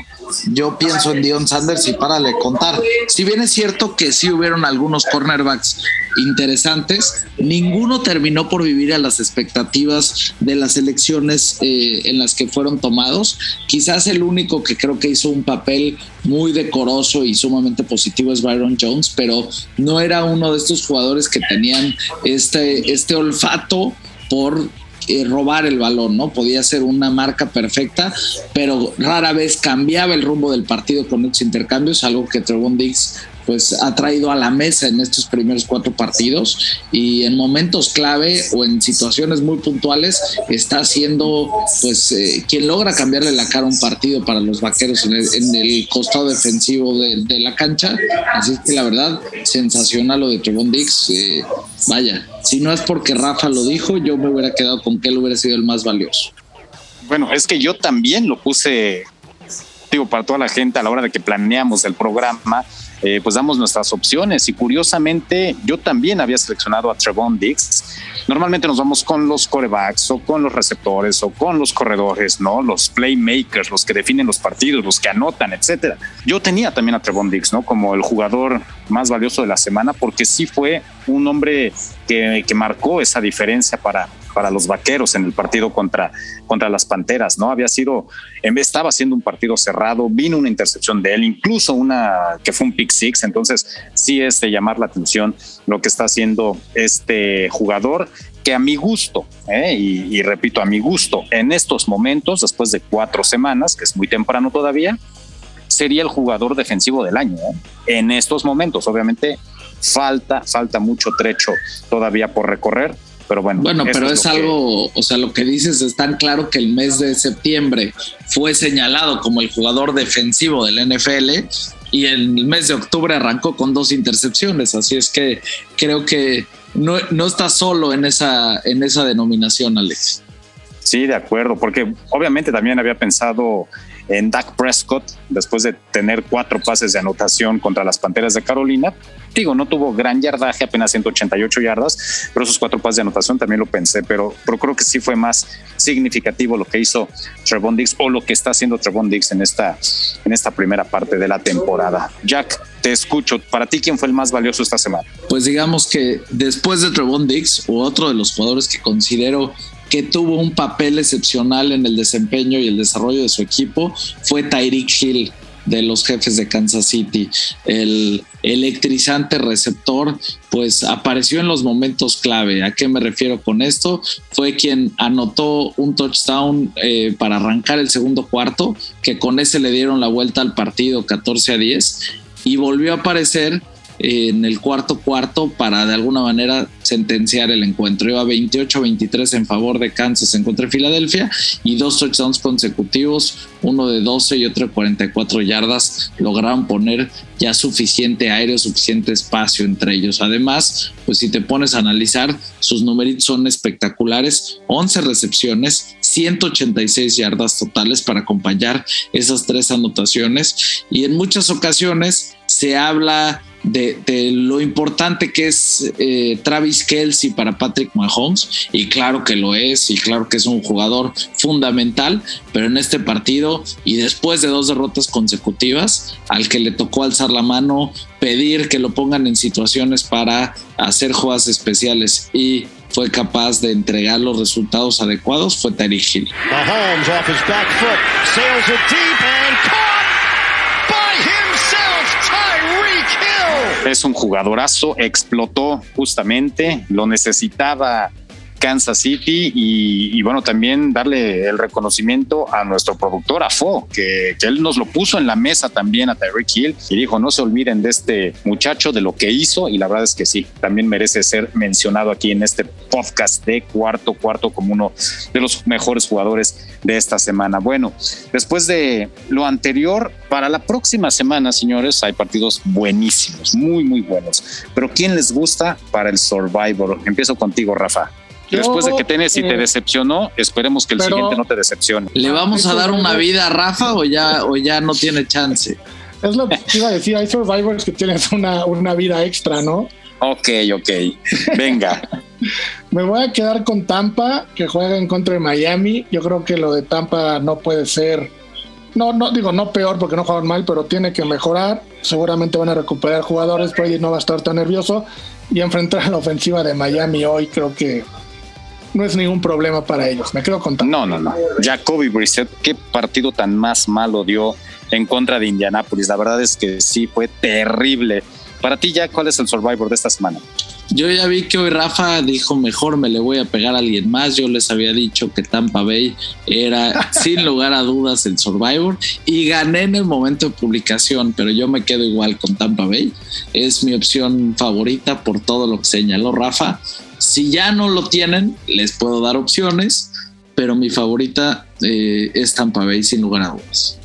yo pienso en Dion Sanders y para le contar. Si bien es cierto que sí hubieron algunos cornerbacks interesantes, ninguno terminó por vivir a las expectativas de las elecciones eh, en las que fueron tomados. Quizás el único que creo que hizo un papel muy decoroso y sumamente positivo es Byron Jones, pero no era uno de estos jugadores que tenían este, este olfato por eh, robar el balón, ¿no? Podía ser una marca perfecta, pero rara vez cambiaba el rumbo del partido con estos intercambios, algo que Trevon Diggs pues ha traído a la mesa en estos primeros cuatro partidos y en momentos clave o en situaciones muy puntuales está siendo pues eh, quien logra cambiarle la cara a un partido para los vaqueros en el, costado defensivo de, la cancha. Así que la verdad sensacional lo de Trevon Dix eh, vaya si no es porque Rafa lo dijo yo me hubiera quedado con que él hubiera sido el más valioso. Bueno es que yo también lo puse digo para toda la gente a la hora de que planeamos el programa eh, pues damos nuestras opciones. Y curiosamente, yo también había seleccionado a Trevon Diggs. Normalmente nos vamos con los corebacks o con los receptores o con los corredores, ¿no? Los playmakers, los que definen los partidos, los que anotan, etcétera. Yo tenía también a Trevon Diggs, ¿no? Como el jugador más valioso de la semana, porque sí fue un hombre que, que marcó esa diferencia para, para los vaqueros en el partido contra, contra las Panteras, ¿no? Había sido, estaba siendo un partido cerrado, vino una intercepción de él, incluso una que fue un pick six, entonces sí es de llamar la atención lo que está haciendo este jugador que a mi gusto, ¿eh? y, repito, a mi gusto, en estos momentos, después de cuatro semanas, que es muy temprano todavía, sería el jugador defensivo del año. ¿eh? En estos momentos, obviamente, falta, falta mucho trecho todavía por recorrer, pero bueno. Bueno, pero es, algo, o sea, lo que dices es tan claro que el mes de septiembre fue señalado como el jugador defensivo del NFL y el mes de octubre arrancó con dos intercepciones, así es que creo que no, no está solo en esa, en esa denominación, Alex. Sí, de acuerdo, porque obviamente también había pensado en Dak Prescott después de tener cuatro pases de anotación contra las Panteras de Carolina, Digo, no tuvo gran yardaje, apenas 188 yardas, pero esos cuatro pases de anotación también lo pensé, pero, creo que sí fue más significativo lo que hizo Trevon Diggs o lo que está haciendo Trevon Diggs en esta, en esta primera parte de la temporada. Jack, te escucho. Para ti, ¿quién fue el más valioso esta semana? Pues digamos que después de Trevon Diggs, o otro de los jugadores que considero que tuvo un papel excepcional en el desempeño y el desarrollo de su equipo, fue Tyreek Hill de los jefes de Kansas City. El electrizante receptor, pues apareció en los momentos clave. ¿A qué me refiero con esto? Fue quien anotó un touchdown eh, para arrancar el segundo cuarto, que con ese le dieron la vuelta al partido 14 a 10 y volvió a aparecer en el cuarto cuarto para de alguna manera sentenciar el encuentro. Iba 28-23 en favor de Kansas en contra de Filadelfia y dos touchdowns consecutivos, uno de 12 y otro de 44 yardas, lograron poner ya suficiente aire, suficiente espacio entre ellos. Además, pues si te pones a analizar, sus numeritos son espectaculares, 11 recepciones, 186 yardas totales para acompañar esas tres anotaciones. Y en muchas ocasiones se habla de, lo importante que es eh, Travis Kelsey para Patrick Mahomes, y claro que lo es, y claro que es un jugador fundamental, pero en este partido y después de dos derrotas consecutivas, al que le tocó alzar la mano, pedir que lo pongan en situaciones para hacer jugadas especiales. Y fue capaz de entregar los resultados adecuados fue Terry Hill. Mahomes off his back foot, sails it deep and es un jugadorazo, explotó justamente, lo necesitaba Kansas City y, bueno, también darle el reconocimiento a nuestro productor, a Fo, que, él nos lo puso en la mesa también a Tyreek Hill y dijo, no se olviden de este muchacho, de lo que hizo y la verdad es que sí, también merece ser mencionado aquí en este podcast de cuarto cuarto como uno de los mejores jugadores de esta semana. Bueno, después de lo anterior, para la próxima semana, señores, hay partidos buenísimos, muy, muy buenos. Pero ¿quién les gusta para el Survivor? Empiezo contigo, Rafa. Después de que tenés y te eh, decepcionó, esperemos que el siguiente no te decepcione. ¿Le vamos a dar una vida a Rafa o ya, o ya no tiene chance? Es lo que iba a decir, hay survivors que tienen una, una vida extra, ¿no? Ok, ok. Venga. Me voy a quedar con Tampa, que juega en contra de Miami. Yo creo que lo de Tampa no puede ser. No, no digo no peor porque no juegan mal, pero tiene que mejorar. Seguramente van a recuperar jugadores. Brady no va a estar tan nervioso. Y enfrentar a la ofensiva de Miami hoy creo que no es ningún problema para ellos. Me quedo contando. No, no, no. Jacoby Brissett, qué partido tan más malo dio en contra de Indianapolis. La verdad es que sí, fue terrible. Para ti, ya, ¿cuál es el Survivor de esta semana? Yo ya vi que hoy Rafa dijo mejor me le voy a pegar a alguien más. Yo les había dicho que Tampa Bay era sin lugar a dudas el Survivor y gané en el momento de publicación, pero yo me quedo igual con Tampa Bay. Es mi opción favorita por todo lo que señaló Rafa. Si ya no lo tienen, les puedo dar opciones, pero mi favorita eh, es Tampa Bay sin lugar a dudas.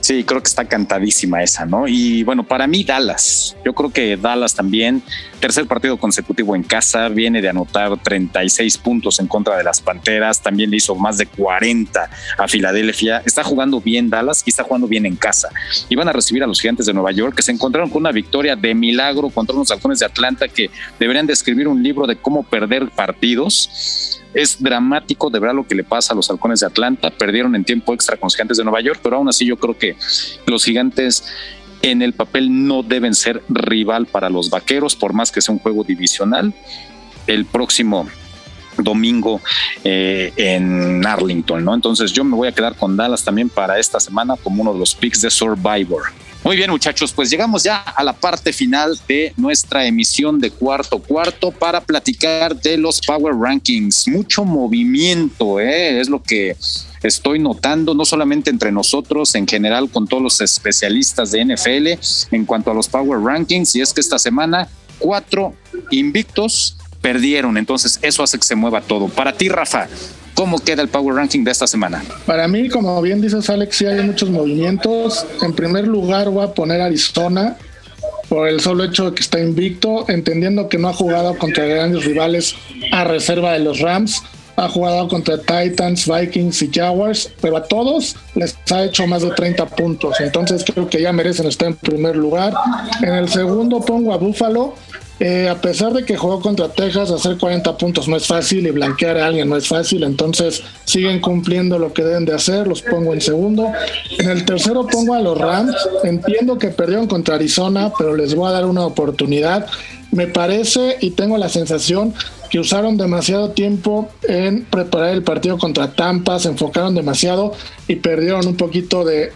Sí, creo que está cantadísima esa, ¿no? Y bueno, para mí Dallas, yo creo que Dallas también, tercer partido consecutivo en casa, viene de anotar 36 puntos en contra de las Panteras, también le hizo más de 40 a Filadelfia, está jugando bien Dallas y está jugando bien en casa. Y van a recibir a los gigantes de Nueva York, que se encontraron con una victoria de milagro contra unos halcones de Atlanta que deberían de escribir un libro de cómo perder partidos es dramático de ver lo que le pasa a los halcones de Atlanta. Perdieron en tiempo extra con los gigantes de Nueva York, pero aún así yo creo que los gigantes en el papel no deben ser rival para los vaqueros, por más que sea un juego divisional. El próximo domingo eh, en Arlington, ¿no? Entonces yo me voy a quedar con Dallas también para esta semana como uno de los picks de Survivor. Muy bien, muchachos, pues llegamos ya a la parte final de nuestra emisión de cuarto cuarto para platicar de los Power Rankings. Mucho movimiento, ¿eh? es lo que estoy notando, no solamente entre nosotros, en general con todos los especialistas de NFL en cuanto a los Power Rankings. Y es que esta semana cuatro invictos perdieron, entonces eso hace que se mueva todo. Para ti, Rafa, ¿Cómo queda el Power Ranking de esta semana? Para mí, como bien dices Alex, sí hay muchos movimientos. En primer lugar voy a poner Arizona por el solo hecho de que está invicto, entendiendo que no ha jugado contra grandes rivales a reserva de los Rams. Ha jugado contra Titans, Vikings y Jaguars, pero a todos les ha hecho más de 30 puntos. Entonces creo que ya merecen estar en primer lugar. En el segundo pongo a Buffalo eh, a pesar de que jugó contra Texas, hacer 40 puntos no es fácil y blanquear a alguien no es fácil, entonces siguen cumpliendo lo que deben de hacer, los pongo en segundo. En el tercero pongo a los Rams, entiendo que perdieron contra Arizona, pero les voy a dar una oportunidad. Me parece y tengo la sensación que usaron demasiado tiempo en preparar el partido contra Tampa, se enfocaron demasiado y perdieron un poquito de,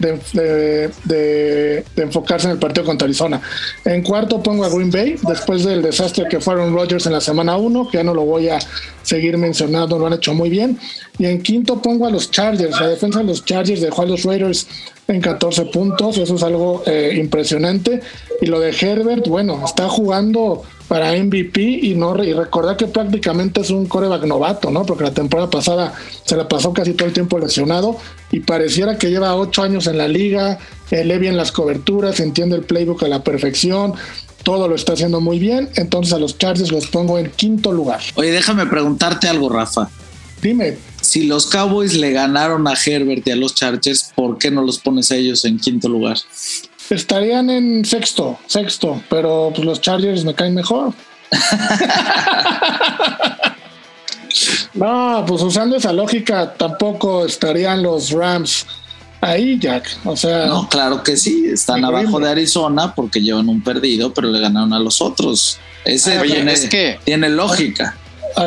enfocarse en el partido contra Arizona. En cuarto pongo a Green Bay, después del desastre que fueron Rodgers en la semana 1, que ya no lo voy a seguir mencionando, lo han hecho muy bien. Y en quinto pongo a los Chargers, la defensa de los Chargers dejó a los Raiders en 14 puntos, eso es algo eh, impresionante. Y lo de Herbert, bueno, está jugando para MVP y no y recordar que prácticamente es un coreback novato, ¿no? Porque la temporada pasada se la pasó casi todo el tiempo lesionado y pareciera que lleva ocho años en la liga, eh, lee bien las coberturas, entiende el playbook a la perfección, todo lo está haciendo muy bien, entonces a los Chargers los pongo en quinto lugar. Oye, déjame preguntarte algo, Rafa. Dime. Si los Cowboys le ganaron a Herbert y a los Chargers, ¿por qué no los pones a ellos en quinto lugar? Estarían en sexto, sexto, pero pues los Chargers me caen mejor. no, pues usando esa lógica, tampoco estarían los Rams ahí, Jack. O sea. No, claro que sí. Están abajo de Arizona porque llevan un perdido, pero le ganaron a los otros. Ese tiene, es que, tiene lógica.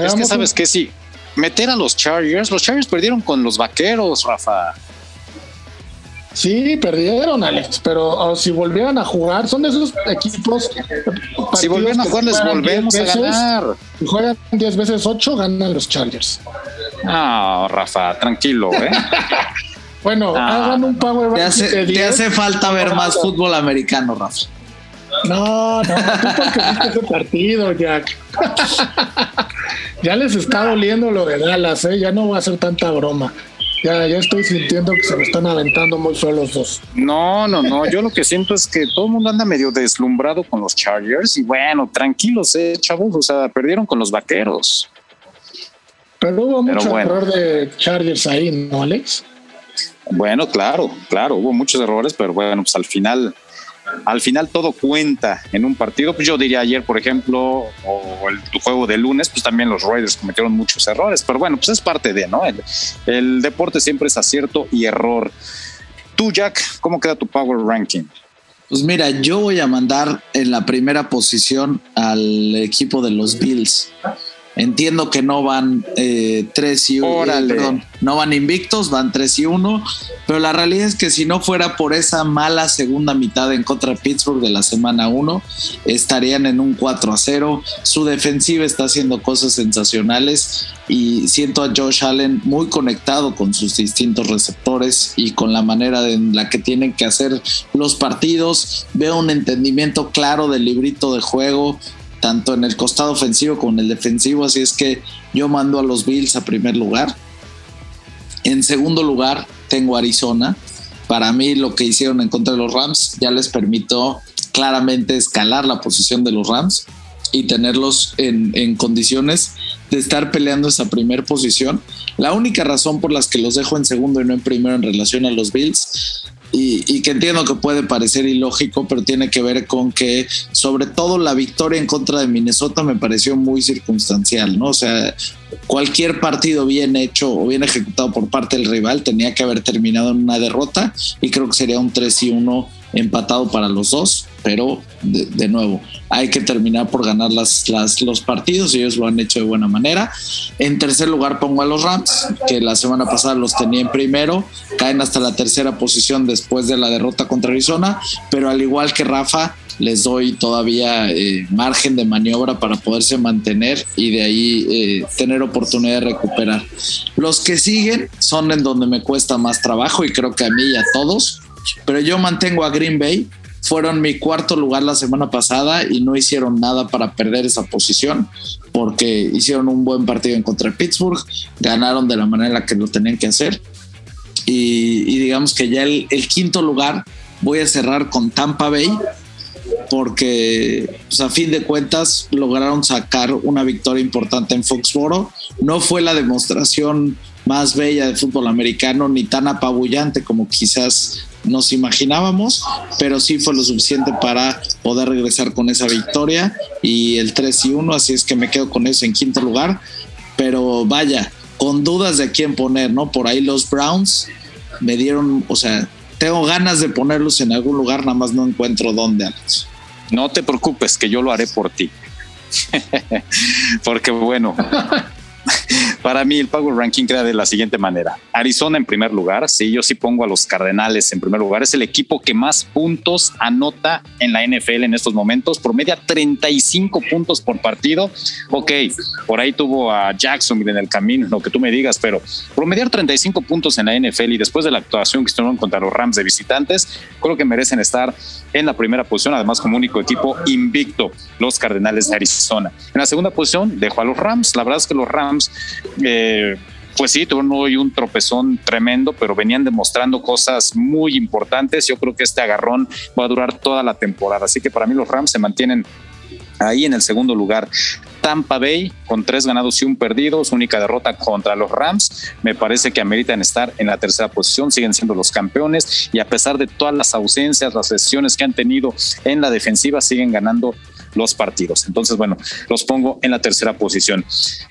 Es que sabes que sí. Meter a los Chargers, los Chargers perdieron con los vaqueros, Rafa. Sí, perdieron, Alex, pero si volvieran a jugar, son de esos equipos. Si volvieran a jugar, les volvemos a ganar. Si juegan 10 veces 8, ganan los Chargers. Ah, Rafa, tranquilo, ¿eh? bueno, ah. hagan un power te hace, te hace falta ver más fútbol americano, Rafa. No, no, tú porque viste ese partido, Jack. ya les está doliendo lo de Dallas, ¿eh? Ya no va a ser tanta broma. Ya, ya estoy sintiendo que se me están aventando muy solos los dos. No, no, no. Yo lo que siento es que todo el mundo anda medio deslumbrado con los Chargers y bueno, tranquilos, eh, chavos. O sea, perdieron con los vaqueros. Pero hubo mucho error de Chargers ahí, ¿no, Alex? Bueno, claro, claro, hubo muchos errores, pero bueno, pues al final al final todo cuenta en un partido. Pues yo diría ayer, por ejemplo, o el juego de lunes, pues también los Raiders cometieron muchos errores, pero bueno, pues es parte de, ¿no? El, deporte siempre es acierto y error. Tú, Jack, ¿cómo queda tu power ranking? Pues mira, yo voy a mandar en la primera posición al equipo de los Bills. Entiendo que no van 3 eh, y 1, eh, perdón, no van invictos, van 3 y 1, pero la realidad es que si no fuera por esa mala segunda mitad en contra de Pittsburgh de la semana 1, estarían en un 4 a 0. Su defensiva está haciendo cosas sensacionales y siento a Josh Allen muy conectado con sus distintos receptores y con la manera en la que tienen que hacer los partidos. Veo un entendimiento claro del librito de juego tanto en el costado ofensivo como en el defensivo, así es que yo mando a los Bills a primer lugar. En segundo lugar tengo Arizona. Para mí lo que hicieron en contra de los Rams ya les permitió claramente escalar la posición de los Rams y tenerlos en, condiciones de estar peleando esa primera posición. La única razón por las que los dejo en segundo y no en primero en relación a los Bills y, que entiendo que puede parecer ilógico, pero tiene que ver con que sobre todo la victoria en contra de Minnesota me pareció muy circunstancial, ¿no? O sea, cualquier partido bien hecho o bien ejecutado por parte del rival tenía que haber terminado en una derrota y creo que sería un 3 y 1 empatado para los dos, pero de, nuevo, hay que terminar por ganar las, los partidos y ellos lo han hecho de buena manera. En tercer lugar pongo a los Rams, que la semana pasada los tenía en primero, caen hasta la tercera posición después de la derrota contra Arizona, pero al igual que Rafa, les doy todavía eh, margen de maniobra para poderse mantener y de ahí eh, tener oportunidad de recuperar. Los que siguen son en donde me cuesta más trabajo y creo que a mí y a todos, pero yo mantengo a Green Bay. Fueron mi cuarto lugar la semana pasada y no hicieron nada para perder esa posición porque hicieron un buen partido en contra de Pittsburgh, ganaron de la manera en la que lo tenían que hacer. Y, digamos que ya el, quinto lugar voy a cerrar con Tampa Bay porque pues, a fin de cuentas lograron sacar una victoria importante en Foxboro. No fue la demostración más bella de fútbol americano ni tan apabullante como quizás nos imaginábamos, pero sí fue lo suficiente para poder regresar con esa victoria y el 3 y 1, así es que me quedo con eso en quinto lugar, pero vaya, con dudas de quién poner, ¿no? Por ahí los Browns me dieron, o sea, tengo ganas de ponerlos en algún lugar, nada más no encuentro dónde, Alex. No te preocupes, que yo lo haré por ti. Porque bueno, Para mí el Power Ranking queda de la siguiente manera. Arizona en primer lugar, sí, yo sí pongo a los Cardenales en primer lugar, es el equipo que más puntos anota en la NFL en estos momentos, promedia 35 puntos por partido. Ok, por ahí tuvo a Jacksonville en el camino, lo que tú me digas, pero promediar 35 puntos en la NFL y después de la actuación que estuvieron contra los Rams de visitantes, creo que merecen estar en la primera posición, además como único equipo invicto, los Cardenales de Arizona. En la segunda posición dejo a los Rams, la verdad es que los Rams eh, pues sí, tuvieron hoy un tropezón tremendo, pero venían demostrando cosas muy importantes. Yo creo que este agarrón va a durar toda la temporada. Así que para mí los Rams se mantienen ahí en el segundo lugar. Tampa Bay con tres ganados y un perdido, su única derrota contra los Rams. Me parece que ameritan estar en la tercera posición, siguen siendo los campeones y a pesar de todas las ausencias, las lesiones que han tenido en la defensiva, siguen ganando los partidos. Entonces, bueno, los pongo en la tercera posición.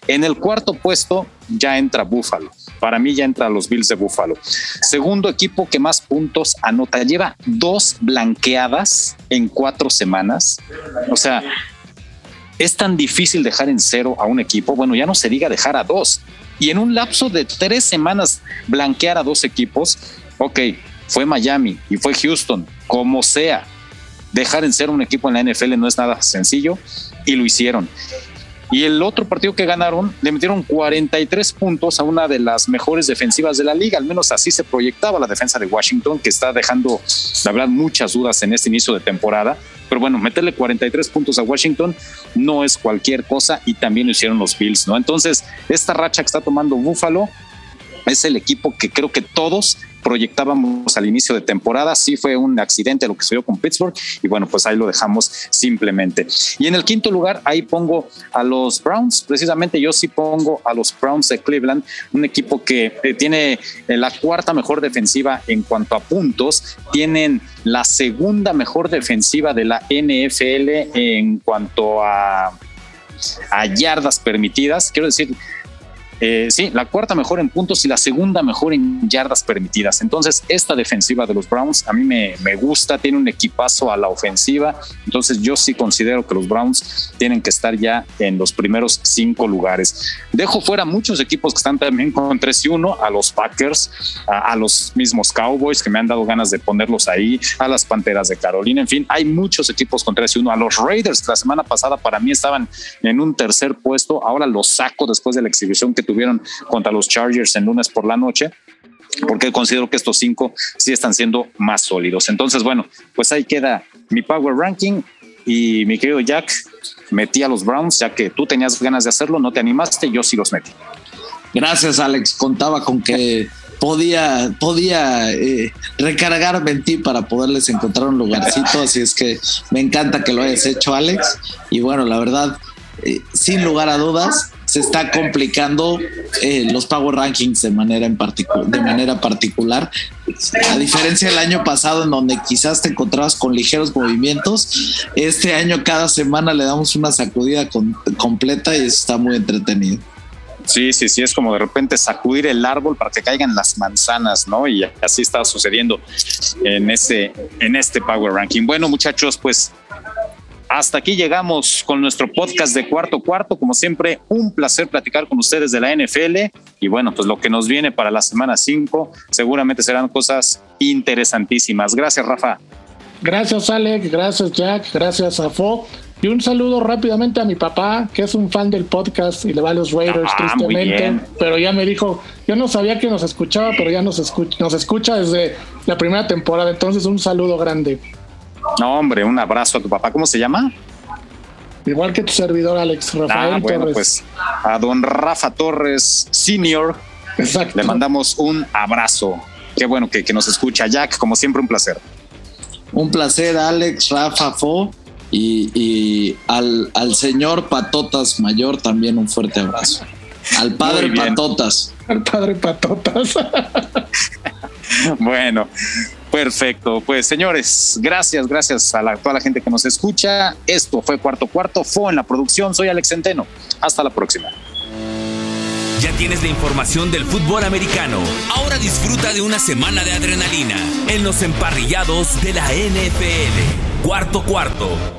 En el cuarto puesto ya entra Buffalo. Para mí ya entra los Bills de Buffalo. Segundo equipo que más puntos anota. Lleva dos blanqueadas en cuatro semanas. O sea, es tan difícil dejar en cero a un equipo. Bueno, ya no se diga dejar a dos. Y en un lapso de tres semanas blanquear a dos equipos, ok, fue Miami y fue Houston, como sea. Dejar en ser un equipo en la NFL no es nada sencillo y lo hicieron. Y el otro partido que ganaron, le metieron 43 puntos a una de las mejores defensivas de la liga, al menos así se proyectaba la defensa de Washington, que está dejando, la verdad, muchas dudas en este inicio de temporada. Pero bueno, meterle 43 puntos a Washington no es cualquier cosa y también lo hicieron los Bills, ¿no? Entonces, esta racha que está tomando Buffalo es el equipo que creo que todos proyectábamos al inicio de temporada. Sí fue un accidente lo que se dio con Pittsburgh y bueno, pues ahí lo dejamos simplemente. Y en el quinto lugar, ahí pongo a los Browns. Precisamente yo sí pongo a los Browns de Cleveland, un equipo que eh, tiene eh, la cuarta mejor defensiva en cuanto a puntos, tienen la segunda mejor defensiva de la NFL en cuanto a, a yardas permitidas. Quiero decir, eh, sí, la cuarta mejor en puntos y la segunda mejor en yardas permitidas. Entonces, esta defensiva de los Browns a mí me, me, gusta, tiene un equipazo a la ofensiva. Entonces, yo sí considero que los Browns tienen que estar ya en los primeros cinco lugares. Dejo fuera muchos equipos que están también con 3 y 1, a los Packers, a, a los mismos Cowboys que me han dado ganas de ponerlos ahí, a las Panteras de Carolina. En fin, hay muchos equipos con 3 y 1, a los Raiders que la semana pasada para mí estaban en un tercer puesto. Ahora los saco después de la exhibición que tuvieron contra los Chargers en lunes por la noche porque considero que estos cinco sí están siendo más sólidos. Entonces, bueno, pues ahí queda mi Power Ranking y mi querido Jack, metí a los Browns, ya que tú tenías ganas de hacerlo, no te animaste, yo sí los metí. Gracias, Alex. Contaba con que podía, podía eh, recargarme en ti para poderles encontrar un lugarcito, así es que me encanta que lo hayas hecho, Alex. Y bueno, la verdad, eh, sin lugar a dudas, se está complicando eh, los Power Rankings de manera, en de manera particular. A diferencia del año pasado, en donde quizás te encontrabas con ligeros movimientos, este año cada semana le damos una sacudida completa y está muy entretenido. Sí, sí, sí, es como de repente sacudir el árbol para que caigan las manzanas, ¿no? Y así está sucediendo en, ese, en este Power Ranking. Bueno, muchachos, pues hasta aquí llegamos con nuestro podcast de cuarto cuarto. Como siempre, un placer platicar con ustedes de la NFL. Y bueno, pues lo que nos viene para la semana 5 seguramente serán cosas interesantísimas. Gracias, Rafa. Gracias, Alex. Gracias, Jack. Gracias a Fo. Y un saludo rápidamente a mi papá, que es un fan del podcast y le va a los Raiders, ah, tristemente. Pero ya me dijo, yo no sabía que nos escuchaba, pero ya nos escucha, nos escucha desde la primera temporada. Entonces, un saludo grande. No, hombre, un abrazo a tu papá. ¿Cómo se llama? Igual que tu servidor, Alex Rafael ah, bueno, Pues a don Rafa Torres Senior Exacto. le mandamos un abrazo. Qué bueno que, que nos escucha, Jack. Como siempre, un placer. Un placer, Alex, Rafa, Fo. Y, y al, al, señor Patotas Mayor también un fuerte abrazo. Al padre Patotas. Al padre Patotas. bueno, Perfecto, pues señores, gracias, gracias a, toda la gente que nos escucha. Esto fue Cuarto Cuarto, fue en la producción, soy Alex Centeno. Hasta la próxima. Ya tienes la información del fútbol americano. Ahora disfruta de una semana de adrenalina en los emparrillados de la NFL. Cuarto Cuarto